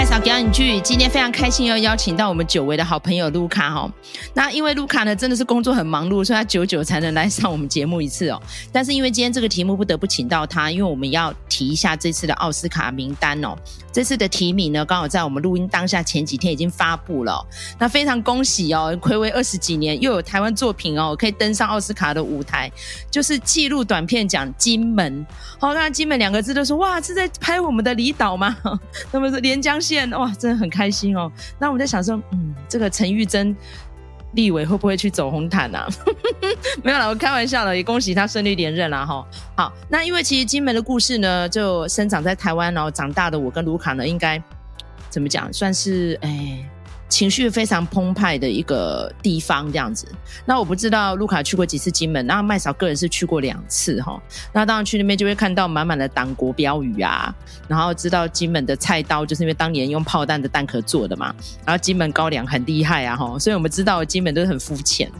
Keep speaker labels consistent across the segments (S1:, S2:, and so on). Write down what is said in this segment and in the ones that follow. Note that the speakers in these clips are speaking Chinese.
S1: 麦嫂表演剧，今天非常开心又邀请到我们久违的好朋友卢卡哈。那因为卢卡呢真的是工作很忙碌，所以他久久才能来上我们节目一次哦。但是因为今天这个题目不得不请到他，因为我们要提一下这次的奥斯卡名单哦。这次的提名呢，刚好在我们录音当下前几天已经发布了。那非常恭喜哦，睽违二十几年又有台湾作品哦可以登上奥斯卡的舞台，就是纪录短片奖金门。好，看到金门两个字都说哇是在拍我们的离岛吗？那么是连江。哇，真的很开心哦。那我们在想说，嗯，这个陈玉珍立委会不会去走红毯啊？没有了，我开玩笑了，也恭喜他顺利连任了哈。好，那因为其实金门的故事呢，就生长在台湾，然后长大的我跟卢卡呢，应该怎么讲，算是哎。情绪非常澎湃的一个地方，这样子。那我不知道卢卡去过几次金门，那麦嫂个人是去过两次哈。那当然去那边就会看到满满的党国标语啊，然后知道金门的菜刀就是因为当年用炮弹的弹壳做的嘛。然后金门高粱很厉害啊哈，所以我们知道金门都是很肤浅。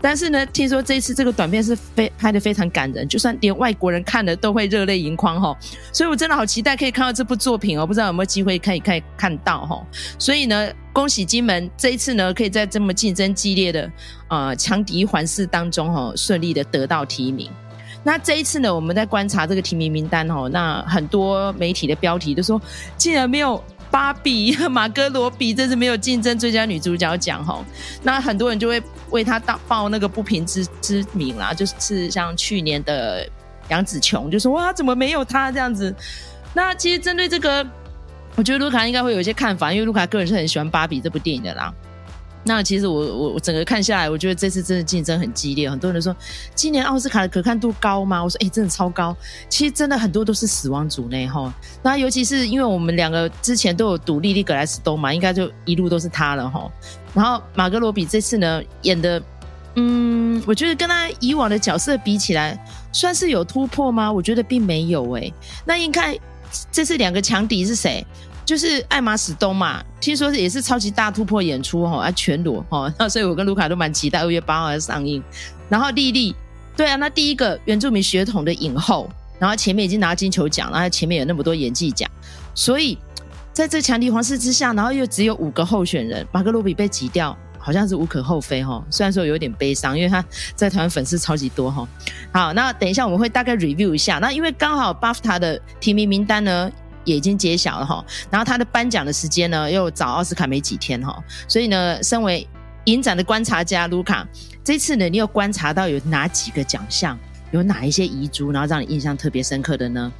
S1: 但是呢，听说这一次这个短片是非拍得非常感人，就算连外国人看了都会热泪盈眶哈。所以我真的好期待可以看到这部作品哦，不知道有没有机会可以可以看到哈。所以呢。恭喜金门这一次呢，可以在这么竞争激烈的呃强敌环视当中哈、哦，顺利的得到提名。那这一次呢，我们在观察这个提名名单哦，那很多媒体的标题都说，竟然没有芭比、马格罗比，这是没有竞争最佳女主角奖哈、哦。那很多人就会为她当报那个不平之之名啦，就是像去年的杨紫琼，就说哇，怎么没有她这样子？那其实针对这个。我觉得卢卡应该会有一些看法，因为卢卡个人是很喜欢《芭比》这部电影的啦。那其实我我我整个看下来，我觉得这次真的竞争很激烈。很多人说今年奥斯卡的可看度高吗？我说哎、真的超高。其实真的很多都是死亡组内哈。那尤其是因为我们两个之前都有赌莉莉·格莱斯东嘛，应该就一路都是他了哈。然后马格罗比这次呢演的，嗯，我觉得跟他以往的角色比起来，算是有突破吗？我觉得并没有哎、那应该这次两个强敌是谁？就是艾玛史东嘛，听说是也是超级大突破演出哈，啊全裸哈，那 所以我跟卢卡都蛮期待二月八号要上映。然后莉莉，对啊，那第一个原住民血统的影后，然后前面已经拿金球奖，然后前面有那么多演技奖，所以在这强敌环视之下，然后又只有五个候选人，马格罗比被挤掉，好像是无可厚非哈。虽然说有点悲伤，因为他在台湾粉丝超级多哈。好，那等一下我们会大概 review 一下，那因为刚好 BAFTA 的提名名单呢。也已经揭晓了哈，然后他的颁奖的时间呢，又早奥斯卡没几天哈，所以呢，身为影展的观察家卢卡，这次呢，你有观察到有哪几个奖项，有哪一些遗珠，然后让你印象特别深刻的呢？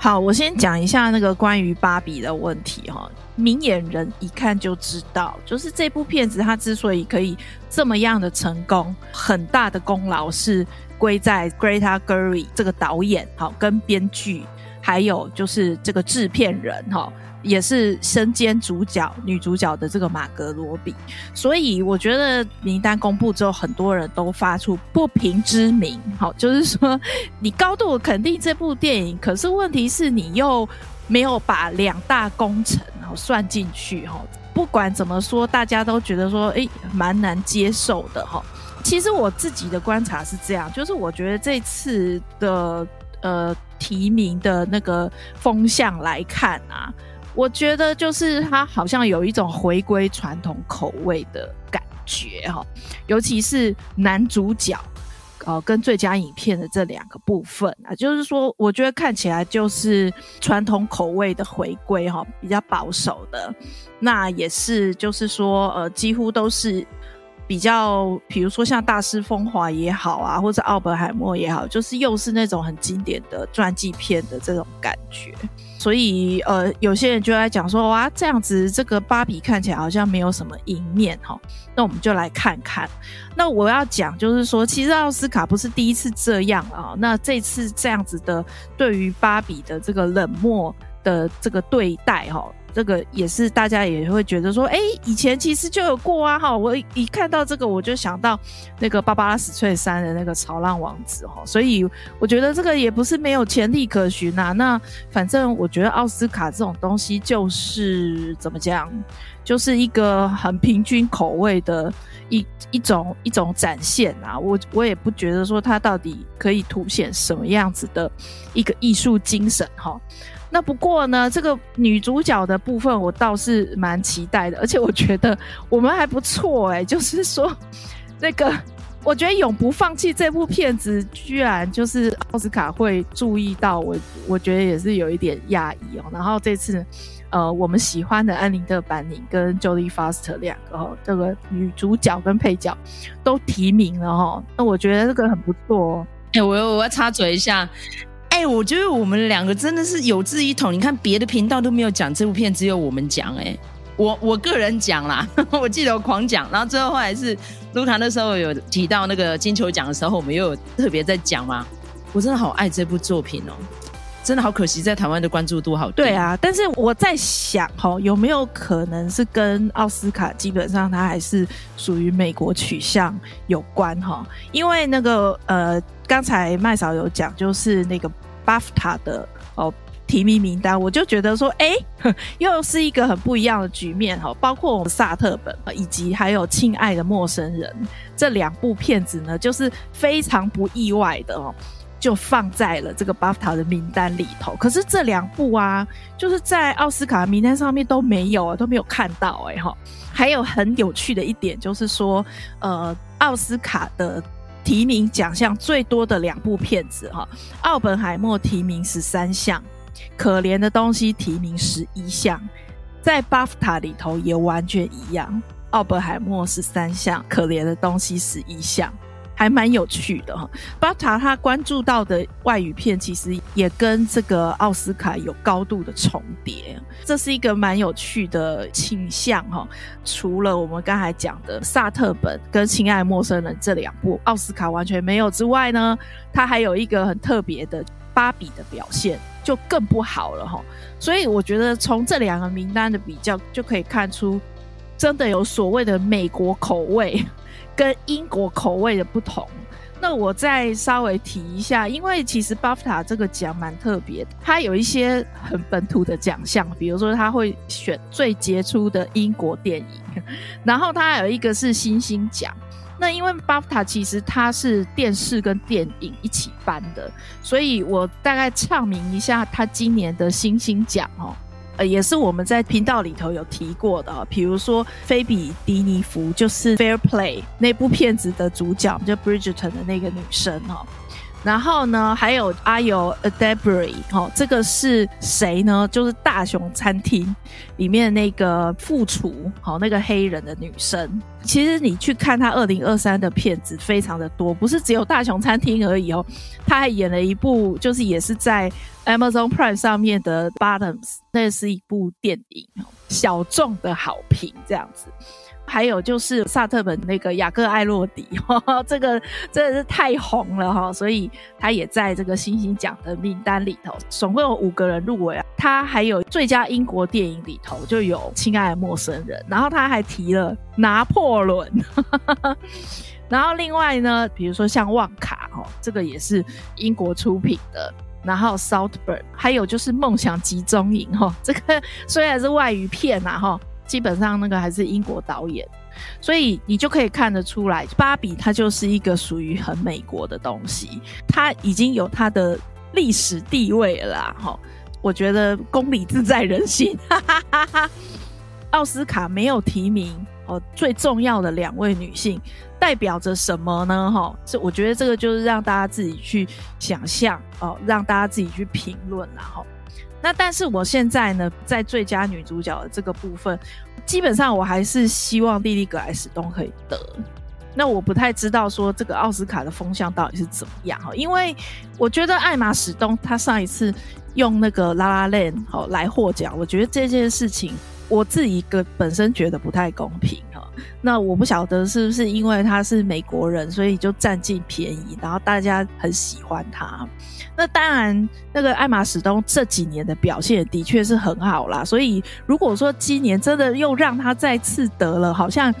S2: 好，我先讲一下那个关于芭比的问题哈，明眼人一看就知道，就是这部片子它之所以可以这么样的成功，很大的功劳是归在 Greta Gerwig 这个导演好跟编剧。还有就是这个制片人哈，也是身兼主角、女主角的这个马格罗比，所以我觉得名单公布之后，很多人都发出不平之鸣。好，就是说你高度肯定这部电影，可是问题是你又没有把两大功臣然后算进去哈。不管怎么说，大家都觉得说，诶，蛮难接受的哈。其实我自己的观察是这样，就是我觉得这次的呃。提名的那个风向来看啊，我觉得就是他好像有一种回归传统口味的感觉哈，尤其是男主角呃跟最佳影片的这两个部分啊，就是说我觉得看起来就是传统口味的回归哈，比较保守的，那也是就是说呃几乎都是。比较，比如说像《大师风华》也好啊，或者《奥本海默》也好，就是又是那种很经典的传记片的这种感觉。所以，呃，有些人就在讲说，哇，这样子这个芭比看起来好像没有什么赢面哈。那我们就来看看。那我要讲就是说，其实奥斯卡不是第一次这样啊。那这次这样子的对于芭比的这个冷漠的这个对待哈。这个也是大家也会觉得说，哎，以前其实就有过啊，哈，我一看到这个我就想到那个芭芭拉史翠珊的那个《潮浪王子》哈，所以我觉得这个也不是没有潜力可循呐。那反正我觉得奥斯卡这种东西就是怎么讲，就是一个很平均口味的一一种一种展现啊。我我也不觉得说它到底可以凸显什么样子的一个艺术精神哈。那不过呢，这个女主角的部分我倒是蛮期待的，而且我觉得我们还不错哎、就是说那个。我觉得永不放弃这部片子，居然就是奥斯卡会注意到我，我觉得也是有一点讶异哦。然后这次，呃，我们喜欢的安妮特·班宁跟 Jodie Foster 两个哦，这个女主角跟配角都提名了哈。那我觉得这个很不错哦。
S1: 哎、欸，我我要插嘴一下，哎、我觉得我们两个真的是有志一同。你看别的频道都没有讲这部片，只有我们讲哎、我我个人讲啦，我记得我狂讲，然后最后后来是卢卡那时候有提到那个金球奖的时候，我们又有特别在讲嘛。我真的好爱这部作品哦，真的好可惜在台湾的关注度好低。
S2: 对啊，但是我在想哈，有没有可能是跟奥斯卡基本上它还是属于美国取向有关哈？因为那个呃，刚才麦嫂有讲，就是那个巴夫塔的哦。提名名单，我就觉得说，哎、又是一个很不一样的局面哈。包括我们萨特本，以及还有《亲爱的陌生人》这两部片子呢，就是非常不意外的哦，就放在了这个 BAFTA 的名单里头。可是这两部啊，就是在奥斯卡名单上面都没有啊，都没有看到哎哈。还有很有趣的一点就是说，呃，奥斯卡的提名奖项最多的两部片子哈，《奥本海默》提名十三项。可怜的东西提名十一项，在巴夫塔里头也完全一样。奥本海默十三项，可怜的东西十一项，还蛮有趣的哈。BAFTA 他关注到的外语片，其实也跟这个奥斯卡有高度的重叠，这是一个蛮有趣的倾向哈。除了我们刚才讲的萨特本跟亲爱陌生人这两部奥斯卡完全没有之外呢，它还有一个很特别的芭比的表现。就更不好了哈，所以我觉得从这两个名单的比较就可以看出，真的有所谓的美国口味跟英国口味的不同。那我再稍微提一下，因为其实 BAFTA 这个奖蛮特别的，它有一些很本土的奖项，比如说它会选最杰出的英国电影，然后它还有一个是星星奖。那因为 BAFTA 其实它是电视跟电影一起颁的，所以我大概唱名一下它今年的星星奖哦，呃，也是我们在频道里头有提过的，比如说菲比迪尼芙就是《Fair Play》那部片子的主角，就 Bridgerton 的那个女生哈。然后呢，还有 Ayo Edebiri 哦，这个是谁呢？就是《大熊餐厅》里面那个副厨，好，那个黑人的女生。其实你去看她二零二三的片子，非常的多，不是只有《大熊餐厅》而已哦。她还演了一部，就是也是在 Amazon Prime 上面的《Bottoms》，那是一部电影，小众的好评这样子。还有就是萨特本那个雅各艾洛迪，呵呵这个真的是太红了哈，所以他也在这个星星奖的名单里头，总共有五个人入围啊。他还有最佳英国电影里头就有《亲爱的陌生人》，然后他还提了拿破仑，然后另外呢，比如说像旺卡哈，这个也是英国出品的，然后 Saltburn，还有就是梦想集中营哈，这个 虽然是外语片呐哈。基本上那个还是英国导演，所以你就可以看得出来，芭比它就是一个属于很美国的东西，它已经有它的历史地位了。哈，我觉得公理自在人心。哈哈哈哈，奥斯卡没有提名哦，最重要的两位女性代表着什么呢？哈，是我觉得这个就是让大家自己去想象哦，让大家自己去评论然后。那但是我现在呢，在最佳女主角的这个部分，基本上我还是希望莉莉·格莱史东可以得。那我不太知道说这个奥斯卡的风向到底是怎么样哈，因为我觉得艾玛史东她上一次用那个《拉拉链》哦》来获奖，我觉得这件事情我自己个本身觉得不太公平哈。那我不晓得是不是因为他是美国人，所以就占尽便宜，然后大家很喜欢他。那当然，那个艾玛史东这几年的表现的确是很好啦，所以如果说今年真的又让他再次得了，好像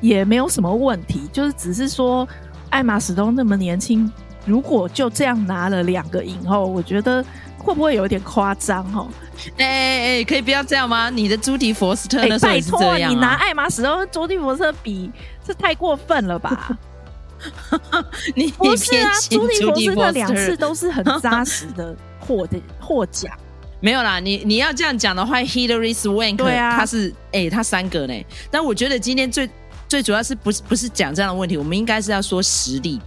S2: 也没有什么问题。就是只是说，艾玛史东那么年轻，如果就这样拿了两个影后，我觉得会不会有点夸张哦？
S1: 哎哎哎，可以不要这样吗？你的朱迪佛斯特那时候这样、
S2: 你拿艾玛史东跟朱迪佛斯特比，这太过分了吧？
S1: 你
S2: 不是啊？朱迪佛斯特两次都是很扎实的获的获奖。
S1: 没有啦，你你要这样讲的话，Hilary Swank 对啊，他是哎、欸，他三个呢。但我觉得今天最最主要是不是不是讲这样的问题，我们应该是要说实力。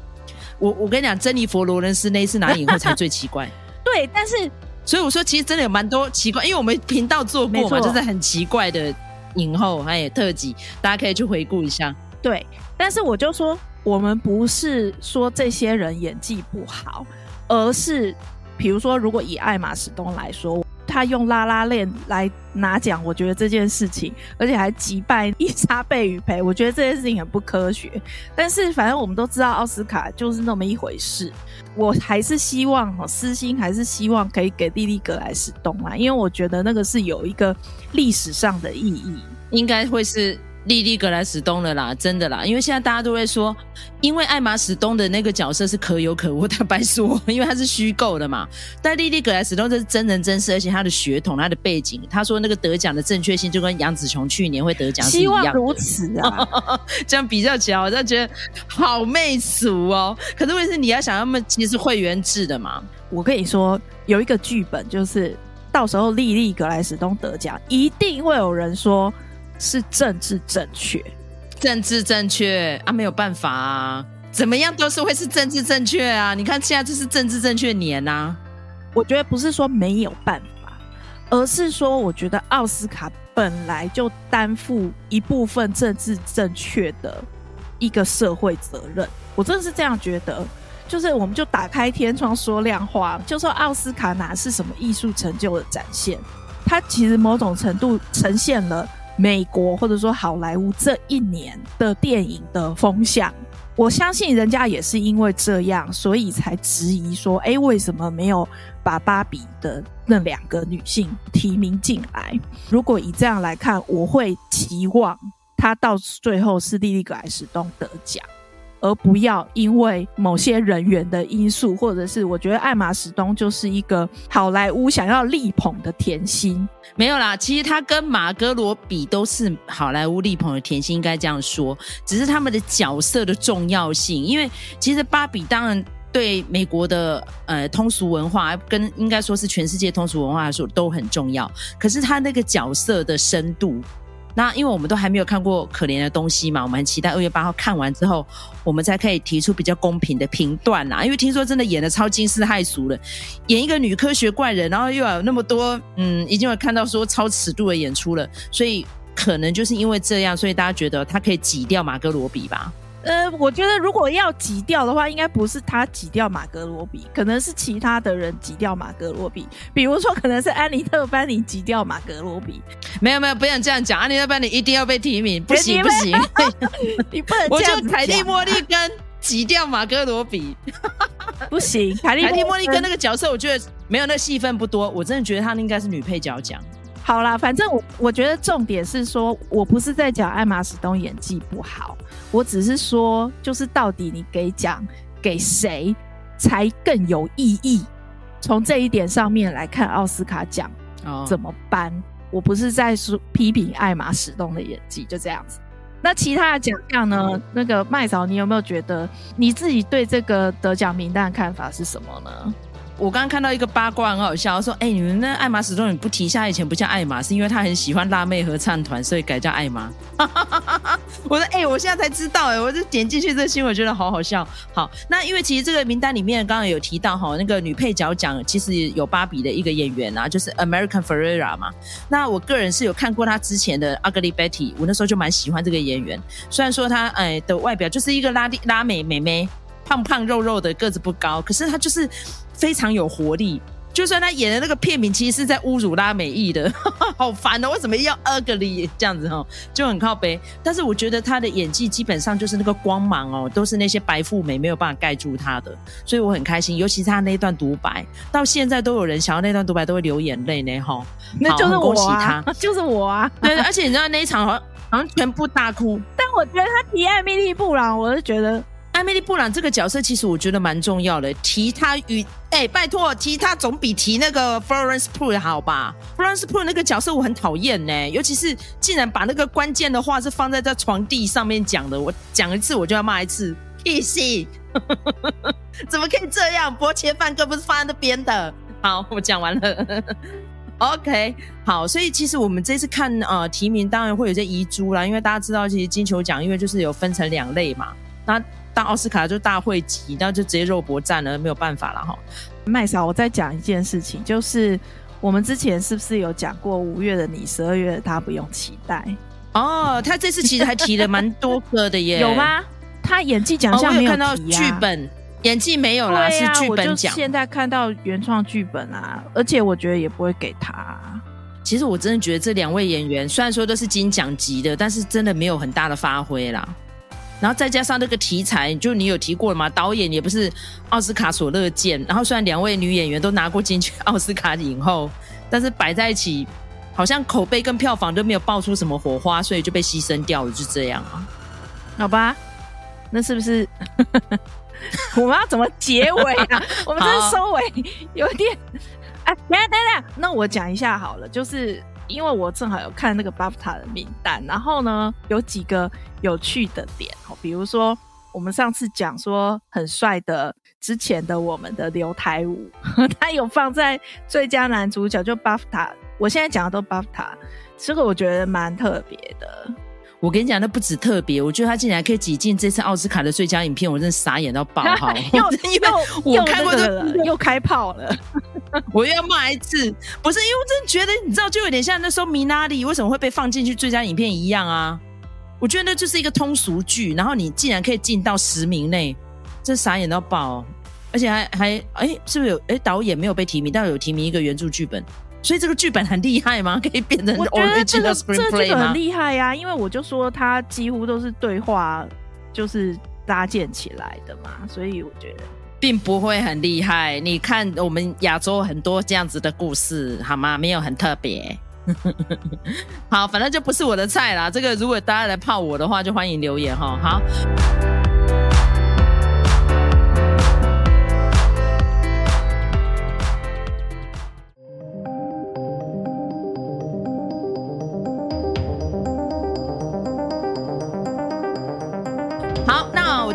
S1: 我我跟你讲，珍妮佛罗伦斯那一次拿影后才最奇怪。
S2: 对，但是
S1: 所以我说，其实真的有蛮多奇怪，因为我们频道做过嘛，就是很奇怪的影后还有特辑，大家可以去回顾一下。
S2: 对，但是我就说，我们不是说这些人演技不好，而是比如说，如果以艾玛史东来说。他用拉拉链来拿奖，我觉得这件事情，而且还击败伊莎贝与培，我觉得这件事情很不科学。但是反正我们都知道奥斯卡就是那么一回事，我还是希望哈，私心还是希望可以给莉莉·格莱斯东啊，因为我觉得那个是有一个历史上的意义，
S1: 应该会是。莉莉格莱史东了啦，真的啦，因为现在大家都会说，因为艾玛史东的那个角色是可有可无，坦白说，因为他是虚构的嘛。但莉莉格莱史东这是真人真事，而且他的血统、他的背景，他说那个得奖的正确性就跟杨紫琼去年会得奖是一样的。希望
S2: 如此啊，
S1: 这样比较起来，我就觉得好媚俗哦。可是问题是你要想，他们其实是会员制的嘛。
S2: 我跟你说，有一个剧本就是到时候莉莉格莱史东得奖，一定会有人说。是政治正确，
S1: 政治正确啊，没有办法啊，怎么样都是会是政治正确啊。你看现在就是政治正确年呐、啊，
S2: 我觉得不是说没有办法，而是说我觉得奥斯卡本来就担负一部分政治正确的一个社会责任。我真的是这样觉得，就是我们就打开天窗说亮话，就说奥斯卡哪是什么艺术成就的展现，它其实某种程度呈现了。美国或者说好莱坞这一年的电影的风向，我相信人家也是因为这样，所以才质疑说：哎，为什么没有把芭比的那两个女性提名进来？如果以这样来看，我会期望她到最后是莉莉·格莱斯东得奖。而不要因为某些人员的因素，或者是我觉得艾玛史东就是一个好莱坞想要力捧的甜心，
S1: 没有啦。其实他跟马格罗比都是好莱坞力捧的甜心，应该这样说。只是他们的角色的重要性，因为其实芭比当然对美国的呃通俗文化跟应该说是全世界通俗文化来说都很重要。可是他那个角色的深度。那因为我们都还没有看过可怜的东西嘛，我们很期待二月八号看完之后，我们才可以提出比较公平的评断啦。因为听说真的演的超惊世骇俗了，演一个女科学怪人，然后又有那么多嗯，已经有看到说超尺度的演出了，所以可能就是因为这样，所以大家觉得他可以挤掉马哥罗比吧。
S2: 呃，我觉得如果要挤掉的话，应该不是他挤掉马格罗比，可能是其他的人挤掉马格罗比。比如说，可能是安妮特班尼挤掉马格罗比。
S1: 没有没有，不要这样讲，安妮特班尼一定要被提名，不行不行，
S2: 你不能这样讲。我就
S1: 凯蒂莫利根挤掉马格罗比，
S2: 不行。凯
S1: 蒂莫利根那个角色，我觉得没有那戏份不多，我真的觉得她应该是女配角奖。
S2: 好啦，反正我我觉得重点是说，我不是在讲艾玛史东演技不好，我只是说，就是到底你给奖给谁才更有意义？从这一点上面来看，奥斯卡奖怎么颁？哦、我不是在说批评艾玛史东的演技，就这样子。那其他的奖项呢？嗯、那个麦嫂，你有没有觉得你自己对这个得奖名单的看法是什么呢？
S1: 我刚刚看到一个八卦很好笑，说：“哎、你们那艾玛史东你不提一下，以前不叫艾玛，是因为他很喜欢辣妹合唱团，所以改叫艾玛。”我说：“哎、我现在才知道，哎，我就点进去这个新闻，觉得好好笑。”好，那因为其实这个名单里面刚刚有提到哈，那个女配角奖其实有芭比的一个演员啊，就是 American Ferrera 嘛。那我个人是有看过她之前的 Ugly Betty，我那时候就蛮喜欢这个演员。虽然说她哎的外表就是一个拉丁拉美美眉，胖胖肉肉的，个子不高，可是他就是。非常有活力，就算他演的那个片名其实是在侮辱拉美裔的，好烦哦！为什么要 ugly 这样子哈，就很靠背。但是我觉得他的演技基本上就是那个光芒哦，都是那些白富美没有办法盖住他的，所以我很开心。尤其是他那一段独白，到现在都有人想要那段独白都会流眼泪呢哈。
S2: 那就是我啊，就是我啊。
S1: 对，而且你知道那一场好像好像全部大哭，
S2: 但我觉得他提艾米莉布朗，我是觉得。
S1: 艾米丽·布朗这个角色，其实我觉得蛮重要的。提她与哎，拜托，提她总比提那个 Florence Pugh 好吧？Florence Pugh 那个角色我很讨厌呢，尤其是竟然把那个关键的话是放在这床地上面讲的，我讲一次我就要骂一次。屁戏，怎么可以这样？薄切饭哥不是放在那边的。好，我讲完了。OK，好，所以其实我们这次看呃提名，当然会有些遗珠啦，因为大家知道，其实金球奖因为就是有分成两类嘛，那到奥斯卡就大会级，那就直接肉搏战了，没有办法了哈。
S2: 麦嫂，我再讲一件事情，就是我们之前是不是有讲过五月的你，十二月的他不用期待
S1: 哦？他这次其实还提了蛮多个的耶，
S2: 有吗？他演技奖项没有、看到
S1: 剧本。演技没有啦，啊、是剧本奖。
S2: 现在看到原创剧本啊，而且我觉得也不会给他、啊。
S1: 其实我真的觉得这两位演员虽然说都是金奖级的，但是真的没有很大的发挥啦。然后再加上那个题材，就你有提过了吗？导演也不是奥斯卡所乐见。然后虽然两位女演员都拿过金曲奥斯卡影后，但是摆在一起，好像口碑跟票房都没有爆出什么火花，所以就被牺牲掉了，就这样啊。
S2: 好吧，那是不是？我们要怎么结尾啊？我们这收尾有点……哎，等下等下，那我讲一下好了。就是因为我正好有看那个 BAFTA 的名单，然后呢，有几个有趣的点哦，比如说我们上次讲说很帅的之前的我们的刘台武，他有放在最佳男主角，就 BAFTA。我现在讲的都 BAFTA，这个我觉得蛮特别的。
S1: 我跟你讲，那不止特别，我觉得他竟然可以挤进这次奥斯卡的最佳影片，我真的傻眼到爆！哈，
S2: 又因为我看过的了，又开炮了，
S1: 我又要骂一次。不是因为我真的觉得，你知道，就有点像那时候米娜里为什么会被放进去最佳影片一样啊？我觉得那就是一个通俗剧，然后你竟然可以进到十名内，这傻眼到爆！而且还还哎，是不是有哎导演没有被提名，但有提名一个原著剧本。所以这个剧本很厉害吗？可以变成 original？我觉得这个这个剧本
S2: 很厉害呀，因为我就说它几乎都是对话，就是搭建起来的嘛，所以我觉得
S1: 并不会很厉害。你看我们亚洲很多这样子的故事，好吗？没有很特别。好，反正就不是我的菜啦。这个如果大家来泡我的话，就欢迎留言哈。好。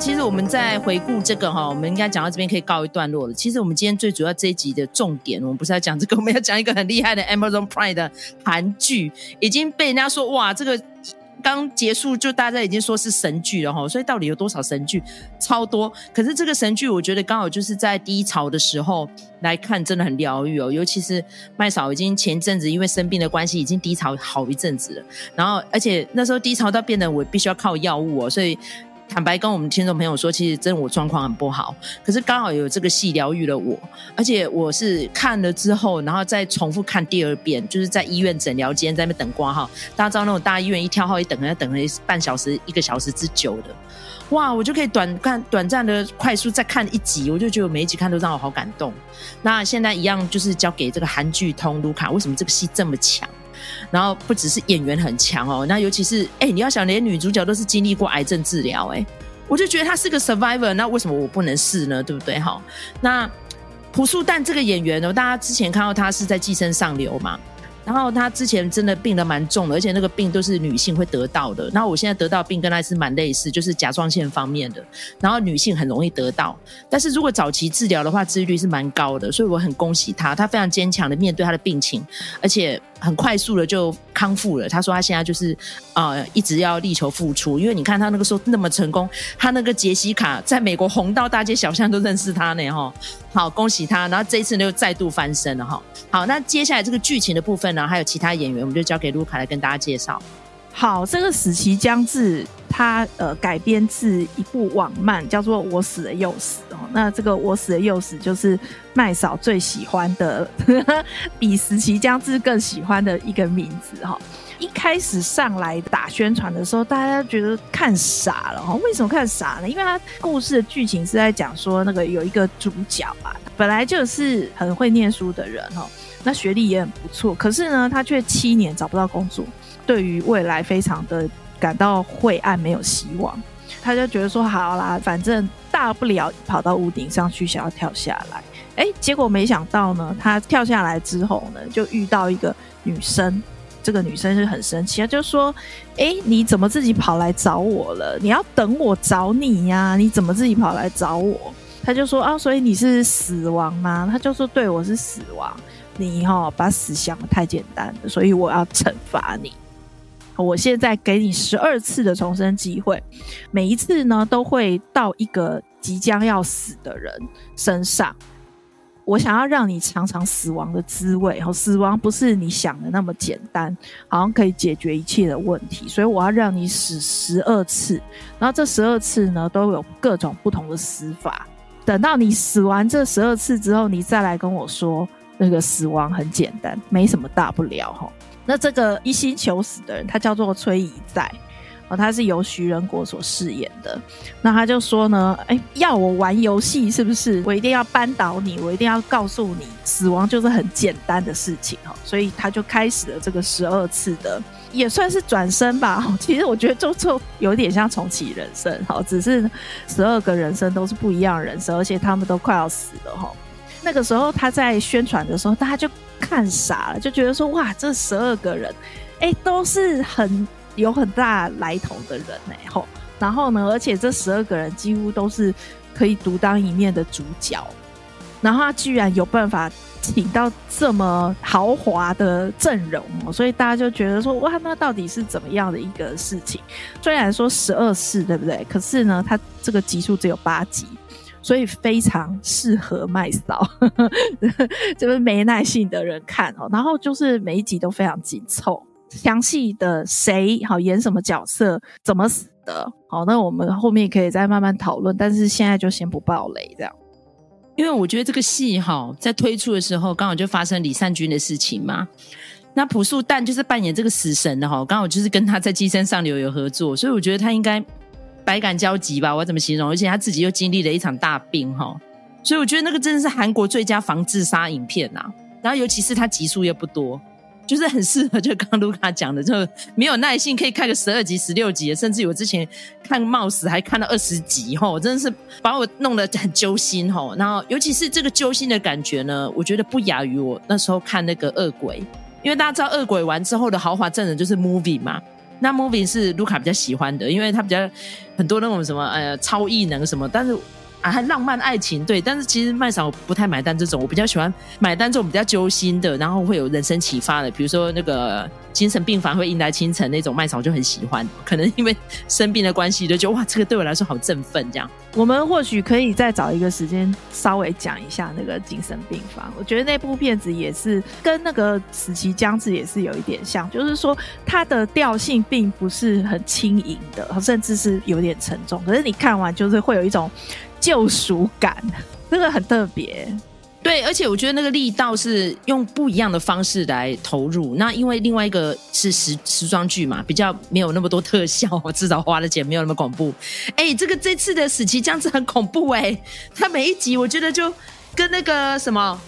S1: 其实我们在回顾这个哈，我们应该讲到这边可以告一段落了。其实我们今天最主要这一集的重点，我们不是要讲这个，我们要讲一个很厉害的 Amazon Prime 的韩剧，已经被人家说哇，这个刚结束就大家已经说是神剧了哈。所以到底有多少神剧？超多。可是这个神剧，我觉得刚好就是在低潮的时候来看，真的很疗愈哦。尤其是麦嫂已经前阵子因为生病的关系，已经低潮好一阵子了。然后而且那时候低潮到变得我必须要靠药物哦，所以。坦白跟我们听众朋友说，其实真的我状况很不好，可是刚好有这个戏疗愈了我，而且我是看了之后，然后再重复看第二遍，就是在医院诊疗间在那边等挂号。大家知道那种大医院一跳号一等，要等了半小时、一个小时之久的，哇！我就可以短看短暂的快速再看一集，我就觉得每一集看都让我好感动。那现在一样就是交给这个韩剧通卢卡，为什么这个戏这么强？然后不只是演员很强哦，那尤其是哎，你要想连女主角都是经历过癌症治疗哎，我就觉得她是个 survivor，那为什么我不能试呢？对不对？哈，那朴树旦这个演员呢，大家之前看到他是在《寄生上流》嘛。然后他之前真的病得蛮重的，而且那个病都是女性会得到的。然后我现在得到病跟他是蛮类似，就是甲状腺方面的。然后女性很容易得到，但是如果早期治疗的话，治愈率是蛮高的。所以我很恭喜他，他非常坚强的面对他的病情，而且很快速的就康复了。他说他现在就是呃一直要力求复出，因为你看他那个时候那么成功，他那个杰西卡在美国红到大街小巷都认识他呢哈。好，恭喜他。然后这一次呢又再度翻身了哈。好，那接下来这个剧情的部分然后，还有其他演员，我们就交给卢卡来跟大家介绍。
S2: 好，这个《死期将至》它呃改编自一部网漫，叫做《我死了又死》哦。那这个《我死了又死》就是麦嫂最喜欢的，比《死期将至》更喜欢的一个名字哈。一开始上来打宣传的时候，大家觉得看傻了哈。为什么看傻呢？因为他故事的剧情是在讲说，那个有一个主角啊，本来就是很会念书的人哈。那学历也很不错，可是呢，他却七年找不到工作，对于未来非常的感到晦暗，没有希望。他就觉得说好啦，反正大不了跑到屋顶上去想要跳下来。哎，结果没想到呢，他跳下来之后呢，就遇到一个女生。这个女生是很生气，她就说：“哎，你怎么自己跑来找我了？你要等我找你呀？你怎么自己跑来找我？”他就说：“啊，所以你是死亡吗？”他就说：“对，我是死亡。你哈、哦、把死想得太简单了，所以我要惩罚你。我现在给你十二次的重生机会，每一次呢都会到一个即将要死的人身上。我想要让你尝尝死亡的滋味。哈，死亡不是你想的那么简单，好像可以解决一切的问题。所以我要让你死十二次，然后这十二次呢都有各种不同的死法。等到你死完这十二次之后，你再来跟我说，那个死亡很简单，没什么大不了哈。那这个一心求死的人，他叫做崔以在，哦，他是由徐仁国所饰演的。那他就说呢，哎，要我玩游戏是不是？我一定要扳倒你，我一定要告诉你，死亡就是很简单的事情哈。所以他就开始了这个十二次的。也算是转身吧，其实我觉得就就有点像重启人生，好，只是十二个人生都是不一样的人生，而且他们都快要死了哈。那个时候他在宣传的时候，大家就看傻了，就觉得说哇，这十二个人，哎、都是很有很大来头的人哎吼。然后呢，而且这十二个人几乎都是可以独当一面的主角，然后他居然有办法。请到这么豪华的阵容，所以大家就觉得说，哇，那到底是怎么样的一个事情？虽然说十二世，对不对？可是呢，他这个集数只有八集，所以非常适合麦嫂，就是没耐性的人看哦。然后就是每一集都非常紧凑，详细的谁好演什么角色，怎么死的，好，那我们后面可以再慢慢讨论。但是现在就先不爆雷，这样。
S1: 因为我觉得这个戏哈，在推出的时候刚好就发生李善均的事情嘛。那朴树旦就是扮演这个死神的哈，刚好就是跟他在《寄生上流》有合作，所以我觉得他应该百感交集吧。我怎么形容？而且他自己又经历了一场大病哈，所以我觉得那个真的是韩国最佳防自杀影片呐。然后尤其是他集数又不多。就是很适合，就刚刚卢卡讲的，就没有耐性可以看个十二集、十六集，甚至我之前看冒死还看到二十集，吼，真的是把我弄得很揪心，吼。然后尤其是这个揪心的感觉呢，我觉得不亚于我那时候看那个恶鬼，因为大家知道恶鬼完之后的豪华阵容就是 movie 嘛，那 movie 是卢卡比较喜欢的，因为他比较很多那种什么呃超异能什么，但是。啊，还浪漫爱情对，但是其实麦嫂不太买单这种，我比较喜欢买单这种比较揪心的，然后会有人生启发的，比如说那个精神病房会迎来清晨那种，麦嫂就很喜欢。可能因为生病的关系，就觉得哇，这个对我来说好振奋。这样，
S2: 我们或许可以再找一个时间稍微讲一下那个精神病房。我觉得那部片子也是跟那个死期将至也是有一点像，就是说它的调性并不是很轻盈的，甚至是有点沉重。可是你看完就是会有一种。救赎感，这个很特别，
S1: 对，而且我觉得那个力道是用不一样的方式来投入。那因为另外一个是时时装剧嘛，比较没有那么多特效，至少花的钱没有那么恐怖。哎，这个这次的死期将至很恐怖哎，它每一集我觉得就跟那个什么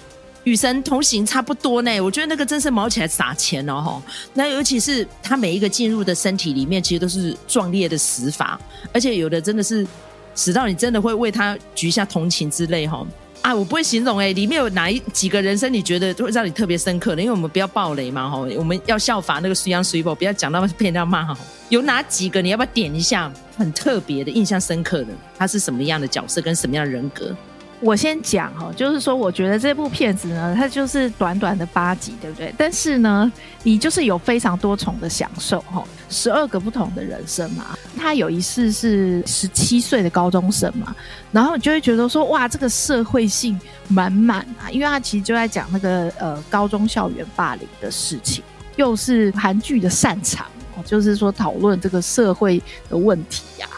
S1: 与神同行差不多呢。我觉得那个真是毛起来撒钱哦。那尤其是他每一个进入的身体里面，其实都是壮烈的死法，而且有的真的是。死到你真的会为他举下同情之类哈啊！我不会形容哎，里面有哪一几个人生你觉得会让你特别深刻的？因为我们不要暴雷嘛哈，我们要效法那个水漾水波，不要讲到被人家骂哈。有哪几个你要不要点一下？很特别的、印象深刻的，他是什么样的角色跟什么样的人格？
S2: 我先讲哈，就是说，我觉得这部片子呢，它就是短短的八集，对不对？但是呢，你就是有非常多重的享受哈，十二个不同的人生嘛。他有一次是十七岁的高中生嘛，然后你就会觉得说，哇，这个社会性满满啊，因为他其实就在讲那个呃高中校园霸凌的事情，又是韩剧的擅长，就是说讨论这个社会的问题呀，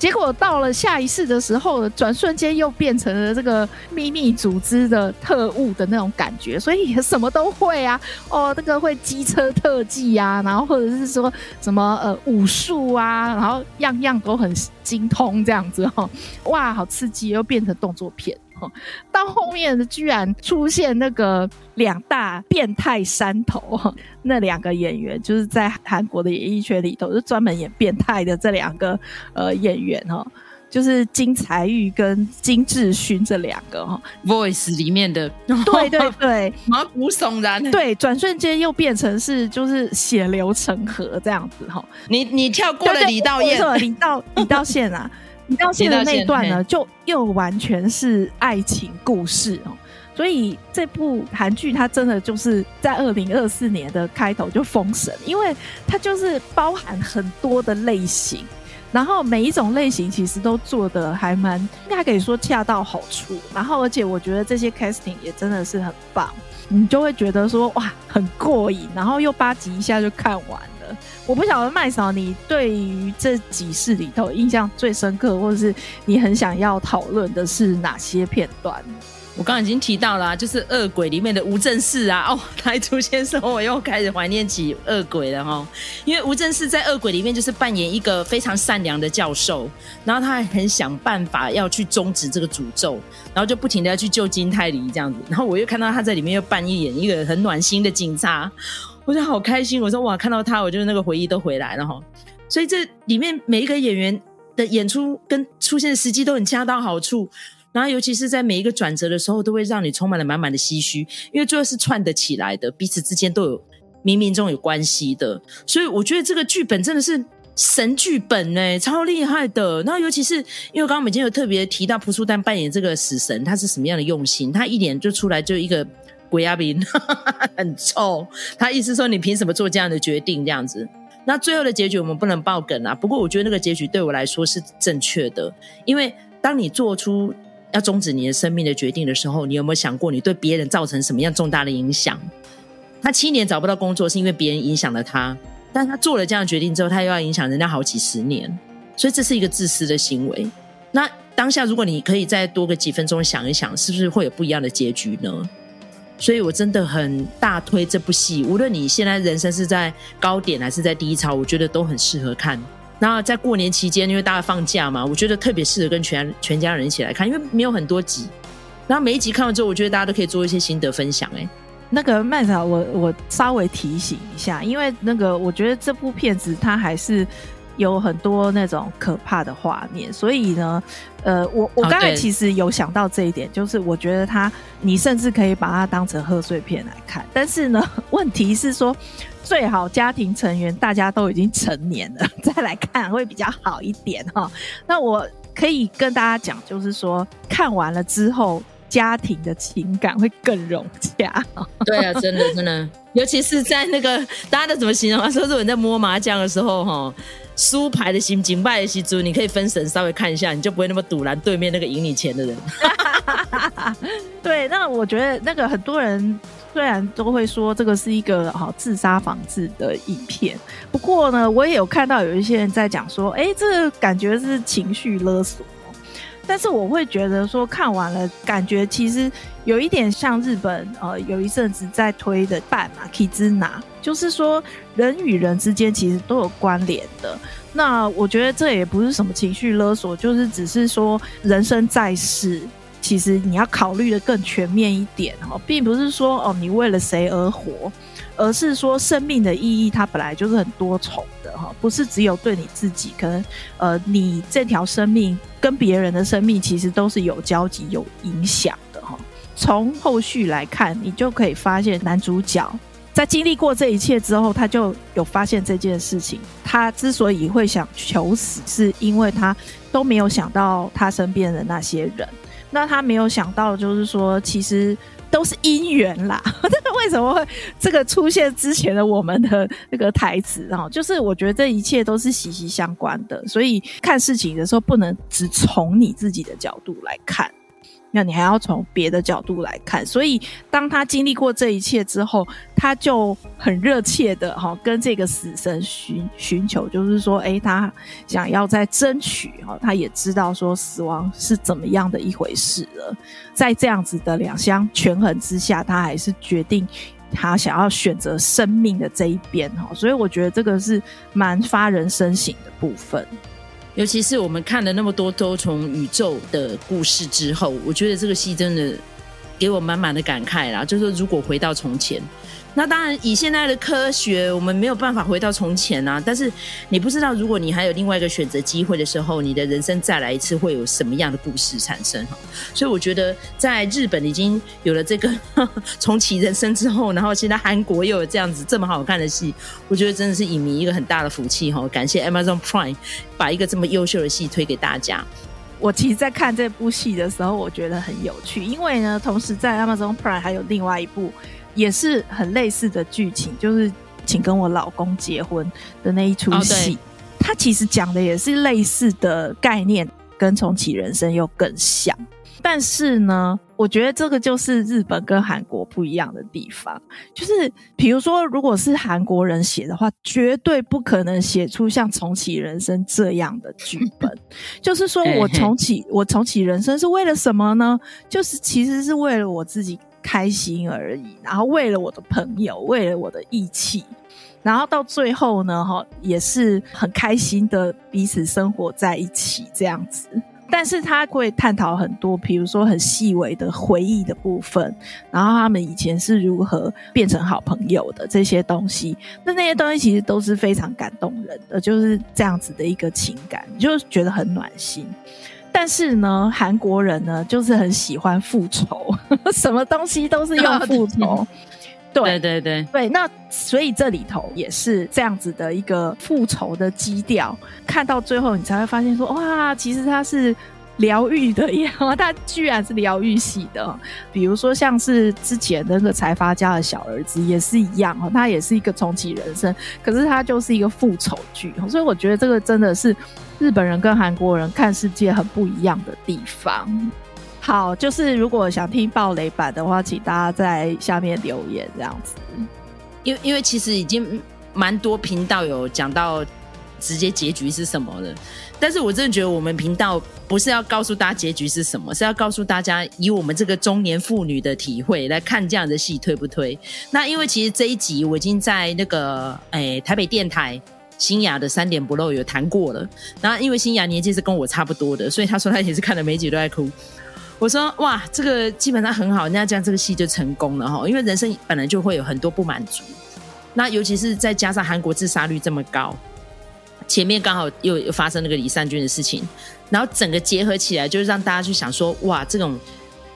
S2: 结果到了下一世的时候，转瞬间又变成了这个秘密组织的特务的那种感觉，所以什么都会啊，哦，这个会机车特技啊，然后或者是说什么呃武术啊，然后样样都很精通这样子哦，哇，好刺激，又变成动作片。到后面居然出现那个两大变态山头，那两个演员就是在韩国的演艺圈里头就专门演变态的这两个呃演员哦。就是金财玉跟金智勋这两个哈
S1: ，Voice 里面的，
S2: 对对对，
S1: 毛骨悚然，
S2: 对，转瞬间又变成是就是血流成河这样子哈。
S1: 你你跳过了李道彦，
S2: 李道李道宪啊，李道宪的那一段呢，就又完全是爱情故事哦。所以这部韩剧它真的就是在二零二四年的开头就封神，因为它就是包含很多的类型。然后每一种类型其实都做的还蛮，应该可以说恰到好处。然后而且我觉得这些 casting 也真的是很棒，你就会觉得说哇很过瘾，然后又八集一下就看完了。我不晓得麦嫂你对于这几世里头印象最深刻，或者是你很想要讨论的是哪些片段？
S1: 我刚刚已经提到了、就是《恶鬼》里面的吴正式啊，哦，他一出现的时候，我又开始怀念起恶鬼了哈、哦。因为吴正式在《恶鬼》里面就是扮演一个非常善良的教授，然后他还很想办法要去终止这个诅咒，然后就不停的要去救金泰梨这样子。然后我又看到他在里面又扮演一个很暖心的警察，我就好开心。我说哇，看到他，我就那个回忆都回来了哈、所以这里面每一个演员的演出跟出现的时机都很恰到好处。然后，尤其是在每一个转折的时候，都会让你充满了满满的唏嘘，因为最后是串得起来的，彼此之间都有冥冥中有关系的。所以，我觉得这个剧本真的是神剧本呢，超厉害的。然后，尤其是因为刚刚我们已经有特别提到朴树丹扮演这个死神，他是什么样的用心？他一脸就出来就一个鬼压病，很臭。他意思说，你凭什么做这样的决定？这样子。那最后的结局我们不能爆梗啊。不过，我觉得那个结局对我来说是正确的，因为当你做出。要终止你的生命的决定的时候，你有没有想过你对别人造成什么样重大的影响？他七年找不到工作是因为别人影响了他，但他做了这样决定之后，他又要影响人家好几十年，所以这是一个自私的行为。那当下如果你可以再多个几分钟想一想，是不是会有不一样的结局呢？所以我真的很大推这部戏，无论你现在人生是在高点还是在低潮，我觉得都很适合看。然后在过年期间，因为大家放假嘛，我觉得特别适合跟全全家人一起来看，因为没有很多集。然后每一集看完之后，我觉得大家都可以做一些心得分享。哎，
S2: 那个麦嫂，我我稍微提醒一下，因为那个我觉得这部片子它还是。有很多那种可怕的画面，所以呢，呃，我我刚才其实有想到这一点，就是我觉得他，你甚至可以把它当成贺岁片来看，但是呢，问题是说，最好家庭成员大家都已经成年了 再来看会比较好一点哈。那我可以跟大家讲，就是说看完了之后，家庭的情感会更融洽。
S1: 对啊，真的真的，尤其是在那个大家都怎么形容啊？说是我在摸麻将的时候哈。输牌的心情败的心猪，你可以分神稍微看一下，你就不会那么堵拦对面那个赢你钱的人。
S2: 对，那我觉得那个很多人虽然都会说这个是一个好自杀防治的影片，不过呢，我也有看到有一些人在讲说，哎，这个感觉是情绪勒索。但是我会觉得说看完了，感觉其实有一点像日本呃有一阵子在推的绊嘛，Kizuna，就是说人与人之间其实都有关联的。那我觉得这也不是什么情绪勒索，就是只是说人生在世，其实你要考虑的更全面一点哈，并不是说哦你为了谁而活。而是说，生命的意义它本来就是很多重的哈，不是只有对你自己，可能呃，你这条生命跟别人的生命其实都是有交集、有影响的哈。从后续来看，你就可以发现，男主角在经历过这一切之后，他就有发现这件事情。他之所以会想求死，是因为他都没有想到他身边的那些人。那他没有想到，就是说，其实。都是姻缘啦，为什么会这个出现之前的我们的那个台词啊？就是我觉得这一切都是息息相关的，所以看事情的时候不能只从你自己的角度来看。那你还要从别的角度来看，所以当他经历过这一切之后，他就很热切的哈跟这个死神寻寻求，就是说，诶，他想要再争取哈，他也知道说死亡是怎么样的一回事了，在这样子的两相权衡之下，他还是决定他想要选择生命的这一边哈，所以我觉得这个是蛮发人深省的部分。
S1: 尤其是我们看了那么多多从宇宙的故事之后，我觉得这个戏真的给我满满的感慨啦。就是如果回到从前。那当然，以现在的科学，我们没有办法回到从前啊。但是你不知道，如果你还有另外一个选择机会的时候，你的人生再来一次，会有什么样的故事产生？哈，所以我觉得，在日本已经有了这个 重启人生之后，然后现在韩国又有这样子这么好看的戏，我觉得真的是影迷一个很大的福气哈。感谢 Amazon Prime 把一个这么优秀的戏推给大家。
S2: 我其实，在看这部戏的时候，我觉得很有趣，因为呢，同时在 Amazon Prime 还有另外一部。也是很类似的剧情，就是请跟我老公结婚的那一出戏。它其实讲的也是类似的概念，跟重启人生又更像。但是呢，我觉得这个就是日本跟韩国不一样的地方。就是比如说，如果是韩国人写的话，绝对不可能写出像重启人生这样的剧本。就是说我重启，我重启人生是为了什么呢？就是其实是为了我自己。开心而已，然后为了我的朋友，为了我的义气，然后到最后呢，哈，也是很开心的彼此生活在一起这样子。但是他会探讨很多，比如说很细微的回忆的部分，然后他们以前是如何变成好朋友的这些东西。那那些东西其实都是非常感动人的，就是这样子的一个情感，就觉得很暖心。但是呢，韩国人呢，就是很喜欢复仇，什么东西都是用复仇。对对对对，那所以这里头也是这样子的一个复仇的基调。看到最后，你才会发现说，哇，其实他是。疗愈的呀，他居然是疗愈系的。比如说，像是之前那个财阀家的小儿子也是一样，他也是一个重启人生，可是他就是一个复仇剧。所以我觉得这个真的是日本人跟韩国人看世界很不一样的地方。好，就是如果想听爆雷版的话，请大家在下面留言这样子。
S1: 因为因为其实已经蛮多频道有讲到直接结局是什么了。但是我真的觉得我们频道不是要告诉大家结局是什么，是要告诉大家以我们这个中年妇女的体会来看这样的戏推不推？那因为其实这一集我已经在那个诶、台北电台新雅的三点不漏有谈过了。然后因为新雅年纪是跟我差不多的，所以他说他也是看了每集都在哭。我说哇，这个基本上很好，那这样这个戏就成功了哈。因为人生本来就会有很多不满足，那尤其是再加上韩国自杀率这么高。前面刚好又又发生那个李善均的事情，然后整个结合起来，就是让大家去想说，哇，这种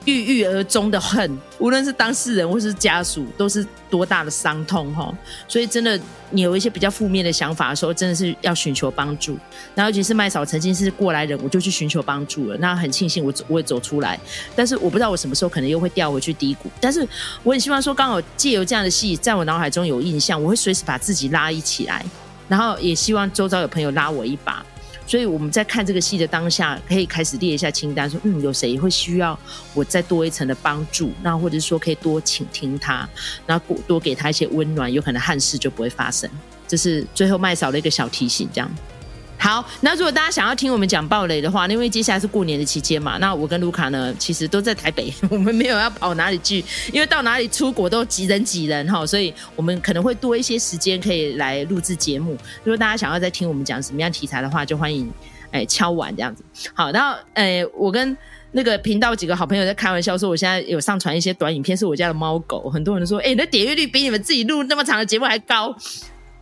S1: 郁郁而终的恨，无论是当事人或是家属，都是多大的伤痛哈。所以真的，你有一些比较负面的想法的时候，真的是要寻求帮助。然后尤其是麦嫂曾经是过来人，我就去寻求帮助了。那很庆幸我走我也走出来，但是我不知道我什么时候可能又会掉回去低谷。但是我很希望说，刚好借由这样的戏，在我脑海中有印象，我会随时把自己拉一起来。然后也希望周遭有朋友拉我一把，所以我们在看这个戏的当下，可以开始列一下清单，说嗯，有谁会需要我再多一层的帮助？那或者是说可以多倾听他，然后多给他一些温暖，有可能憾事就不会发生。这是最后麦嫂的一个小提醒，这样。好，那如果大家想要听我们讲爆雷的话，因为接下来是过年的期间嘛，那我跟卢卡呢，其实都在台北，我们没有要跑哪里去，因为到哪里出国都挤人挤人哈，所以我们可能会多一些时间可以来录制节目。如果大家想要再听我们讲什么样题材的话，就欢迎哎敲碗这样子。好，然后哎，我跟那个频道几个好朋友在开玩笑说，我现在有上传一些短影片，是我家的猫狗，很多人都说，哎，那点阅率比你们自己录那么长的节目还高，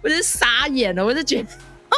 S1: 我就傻眼了，我就觉得。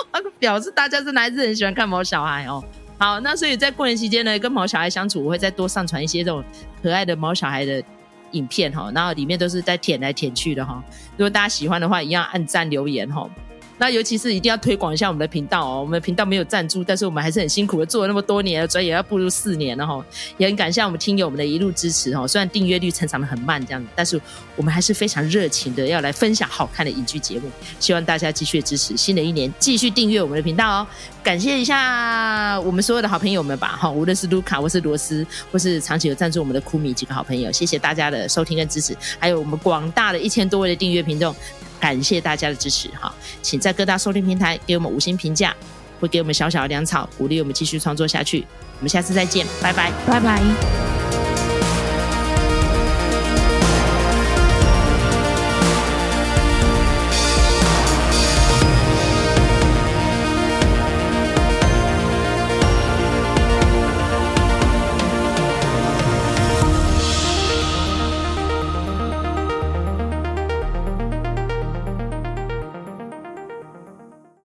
S1: 表示大家真的还是很喜欢看毛小孩哦。好，那所以在过年期间呢，跟毛小孩相处，我会再多上传一些这种可爱的毛小孩的影片哈。然后里面都是在舔来舔去的哈。如果大家喜欢的话，一样按赞留言哈。那尤其是一定要推广一下我们的频道哦，我们的频道没有赞助，但是我们还是很辛苦的做了那么多年了，转眼要步入四年了哈，也很感谢我们听友们的一路支持哈。虽然订阅率成长得很慢这样子，但是我们还是非常热情的要来分享好看的影剧节目，希望大家继续支持，新的一年继续订阅我们的频道哦。感谢一下我们所有的好朋友们吧哈，无论是卢卡或是罗斯，或是长期有赞助我们的酷米几个好朋友，谢谢大家的收听跟支持，还有我们广大的一千多位的订阅听众。感谢大家的支持哈，请在各大收听平台给我们五星评价，会给我们小小的粮草，鼓励我们继续创作下去。我们下次再见，拜拜，
S2: 拜拜。